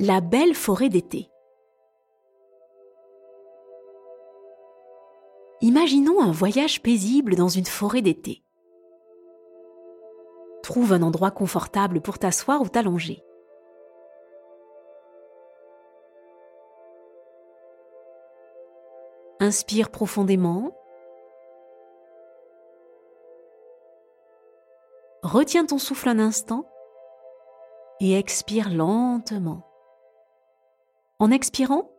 La belle forêt d'été. Imaginons un voyage paisible dans une forêt d'été. Trouve un endroit confortable pour t'asseoir ou t'allonger. Inspire profondément. Retiens ton souffle un instant et expire lentement. En expirant,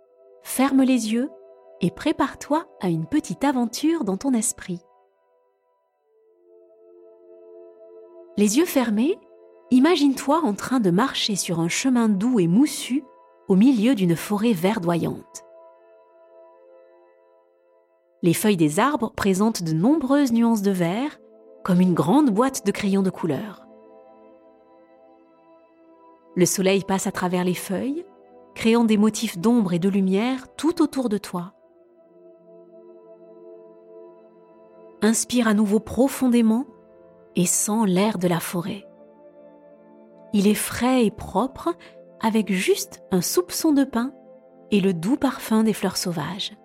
ferme les yeux et prépare-toi à une petite aventure dans ton esprit. Les yeux fermés, imagine-toi en train de marcher sur un chemin doux et moussu au milieu d'une forêt verdoyante. Les feuilles des arbres présentent de nombreuses nuances de vert, comme une grande boîte de crayons de couleur. Le soleil passe à travers les feuilles, créant des motifs d'ombre et de lumière tout autour de toi. Inspire à nouveau profondément et sens l'air de la forêt. Il est frais et propre avec juste un soupçon de pin et le doux parfum des fleurs sauvages.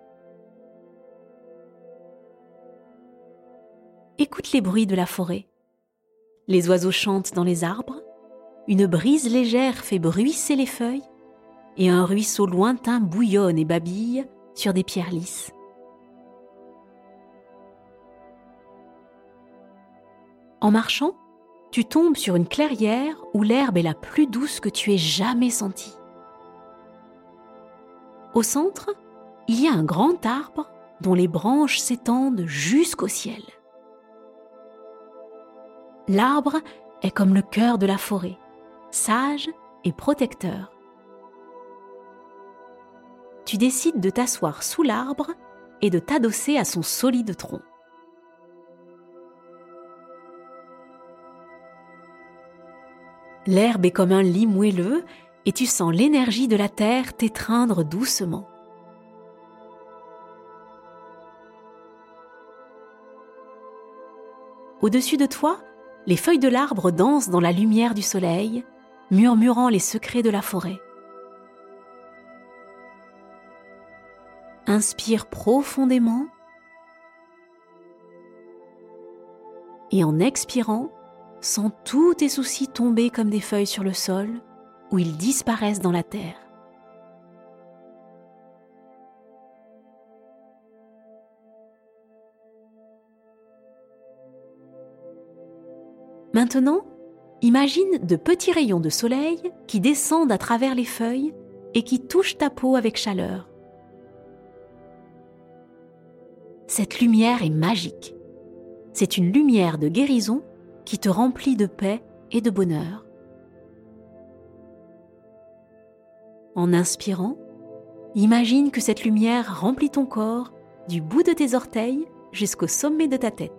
Écoute les bruits de la forêt. Les oiseaux chantent dans les arbres, une brise légère fait bruisser les feuilles, et un ruisseau lointain bouillonne et babille sur des pierres lisses. En marchant, tu tombes sur une clairière où l'herbe est la plus douce que tu aies jamais sentie. Au centre, il y a un grand arbre dont les branches s'étendent jusqu'au ciel. L'arbre est comme le cœur de la forêt, sage et protecteur. Tu décides de t'asseoir sous l'arbre et de t'adosser à son solide tronc. L'herbe est comme un lit moelleux et tu sens l'énergie de la terre t'étreindre doucement. Au-dessus de toi, les feuilles de l'arbre dansent dans la lumière du soleil, murmurant les secrets de la forêt. Inspire profondément et en expirant, sens tous tes soucis tomber comme des feuilles sur le sol où ils disparaissent dans la terre. Maintenant, imagine de petits rayons de soleil qui descendent à travers les feuilles et qui touchent ta peau avec chaleur. Cette lumière est magique. C'est une lumière de guérison qui te remplit de paix et de bonheur. En inspirant, imagine que cette lumière remplit ton corps du bout de tes orteils jusqu'au sommet de ta tête.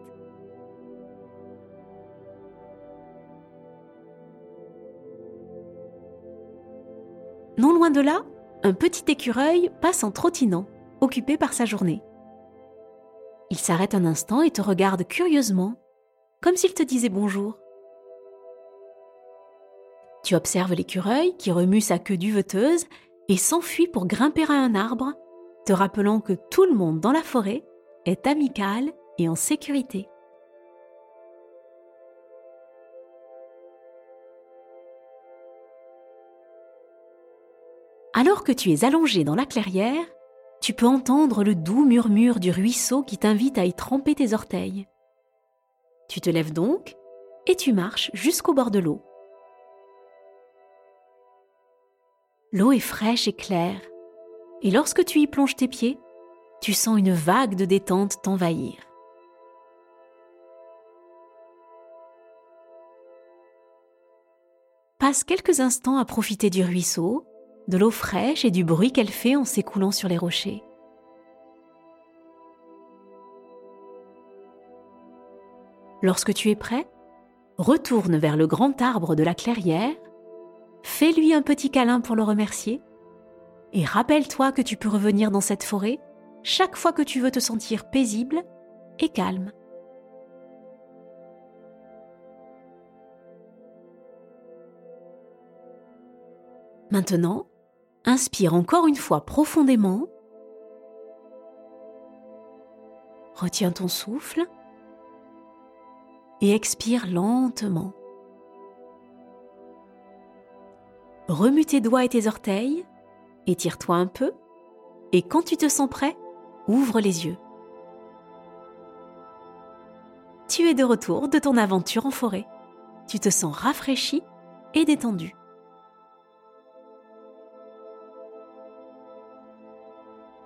Non loin de là, un petit écureuil passe en trottinant, occupé par sa journée. Il s'arrête un instant et te regarde curieusement, comme s'il te disait bonjour. Tu observes l'écureuil qui remue sa queue duveteuse et s'enfuit pour grimper à un arbre, te rappelant que tout le monde dans la forêt est amical et en sécurité. Alors que tu es allongé dans la clairière, tu peux entendre le doux murmure du ruisseau qui t'invite à y tremper tes orteils. Tu te lèves donc et tu marches jusqu'au bord de l'eau. L'eau est fraîche et claire, et lorsque tu y plonges tes pieds, tu sens une vague de détente t'envahir. Passe quelques instants à profiter du ruisseau, de l'eau fraîche et du bruit qu'elle fait en s'écoulant sur les rochers. Lorsque tu es prêt, retourne vers le grand arbre de la clairière, fais-lui un petit câlin pour le remercier, et rappelle-toi que tu peux revenir dans cette forêt chaque fois que tu veux te sentir paisible et calme. Maintenant, Inspire encore une fois profondément. Retiens ton souffle et expire lentement. Remue tes doigts et tes orteils, étire-toi un peu et quand tu te sens prêt, ouvre les yeux. Tu es de retour de ton aventure en forêt. Tu te sens rafraîchi et détendu.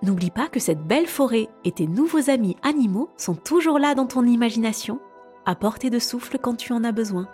N'oublie pas que cette belle forêt et tes nouveaux amis animaux sont toujours là dans ton imagination, à portée de souffle quand tu en as besoin.